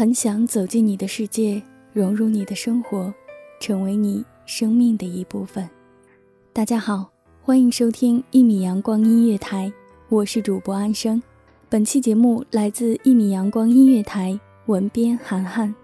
很想走进你的世界，融入你的生活，成为你生命的一部分。大家好，欢迎收听一米阳光音乐台，我是主播安生。本期节目来自一米阳光音乐台，文编涵涵。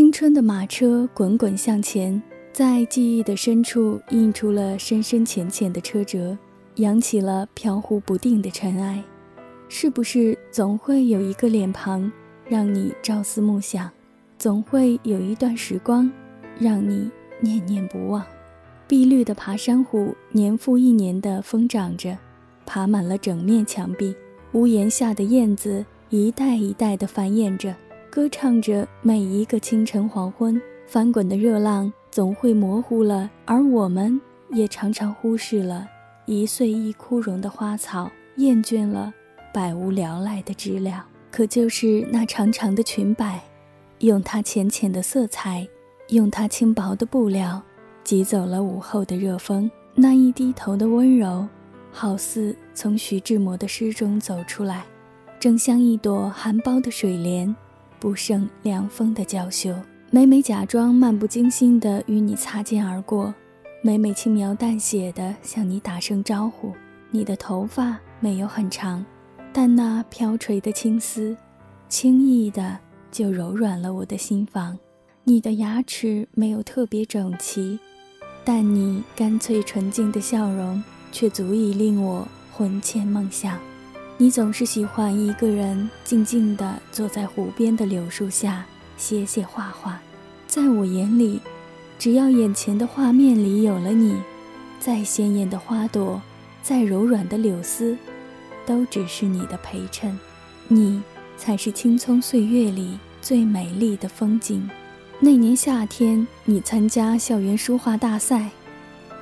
青春的马车滚滚向前，在记忆的深处印出了深深浅浅的车辙，扬起了飘忽不定的尘埃。是不是总会有一个脸庞让你朝思暮想？总会有一段时光让你念念不忘？碧绿的爬山虎年复一年地疯长着，爬满了整面墙壁。屋檐下的燕子一代一代地繁衍着。歌唱着每一个清晨黄昏，翻滚的热浪总会模糊了，而我们也常常忽视了一岁一枯荣的花草，厌倦了百无聊赖的知了。可就是那长长的裙摆，用它浅浅的色彩，用它轻薄的布料，挤走了午后的热风。那一低头的温柔，好似从徐志摩的诗中走出来，正像一朵含苞的水莲。不胜凉风的娇羞，每每假装漫不经心地与你擦肩而过，每每轻描淡写地向你打声招呼。你的头发没有很长，但那飘垂的青丝，轻易地就柔软了我的心房。你的牙齿没有特别整齐，但你干脆纯净的笑容，却足以令我魂牵梦想。你总是喜欢一个人静静地坐在湖边的柳树下写写画画，在我眼里，只要眼前的画面里有了你，再鲜艳的花朵，再柔软的柳丝，都只是你的陪衬。你才是青葱岁月里最美丽的风景。那年夏天，你参加校园书画大赛，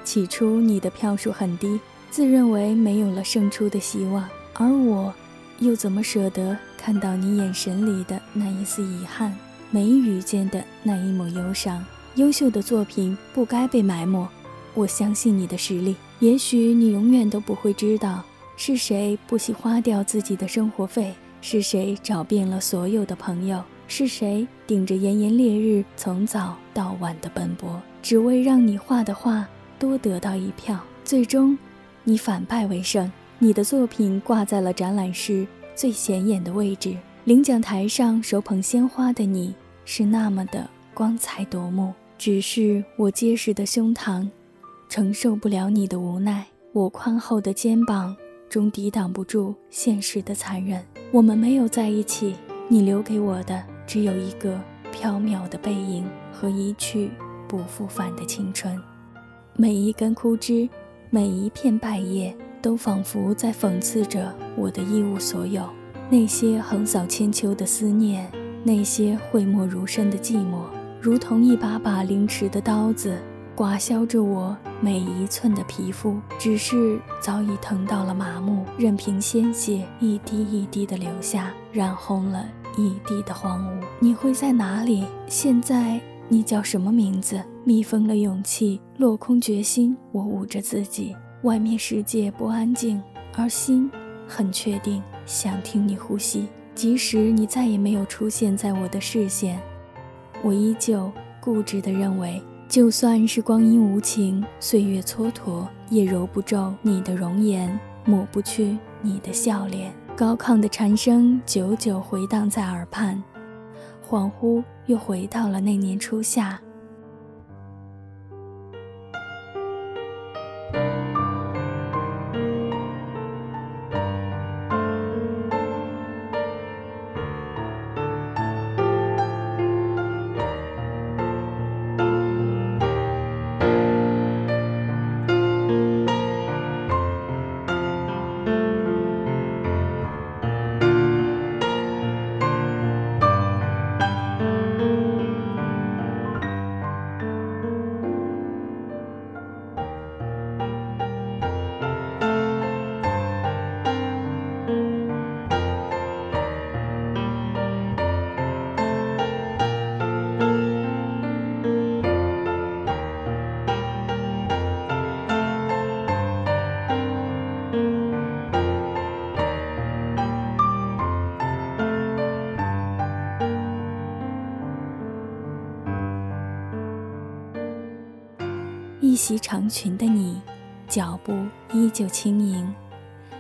起初你的票数很低，自认为没有了胜出的希望，而我，又怎么舍得看到你眼神里的那一丝遗憾？眉宇间的那一抹忧伤，优秀的作品不该被埋没。我相信你的实力，也许你永远都不会知道，是谁不惜花掉自己的生活费，是谁找遍了所有的朋友，是谁顶着炎炎烈日从早到晚的奔波，只为让你画的画多得到一票。最终，你反败为胜，你的作品挂在了展览室最显眼的位置。领奖台上手捧鲜花的你，是那么的光彩夺目。只是我结实的胸膛，承受不了你的无奈；我宽厚的肩膀，终抵挡不住现实的残忍。我们没有在一起，你留给我的只有一个飘渺的背影和一去不复返的青春。每一根枯枝，每一片败叶，都仿佛在讽刺着我的一无所有。那些横扫千秋的思念，那些讳莫如深的寂寞，如同一把把凌迟的刀子，刮削着我每一寸的皮肤。只是早已疼到了麻木，任凭鲜血一滴一滴的流下，染红了一地的荒芜。你会在哪里？现在你叫什么名字？密封了勇气，落空决心。我捂着自己，外面世界不安静，而心。很确定想听你呼吸，即使你再也没有出现在我的视线，我依旧固执地认为，就算是光阴无情，岁月蹉跎，也揉不皱你的容颜，抹不去你的笑脸。高亢的蝉声久久回荡在耳畔，恍惚又回到了那年初夏。袭长裙的你，脚步依旧轻盈，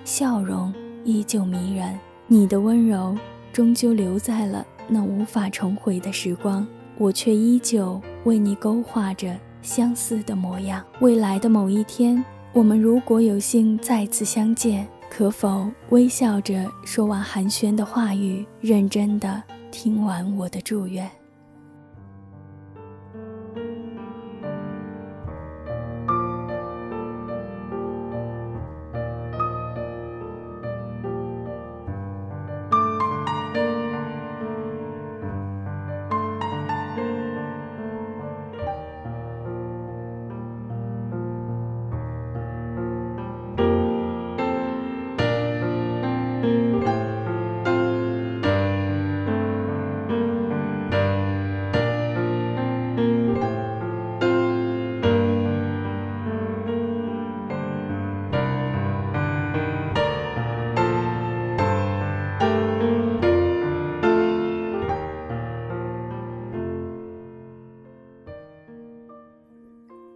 笑容依旧迷人。你的温柔终究留在了那无法重回的时光，我却依旧为你勾画着相似的模样。未来的某一天，我们如果有幸再次相见，可否微笑着说完寒暄的话语，认真的听完我的祝愿？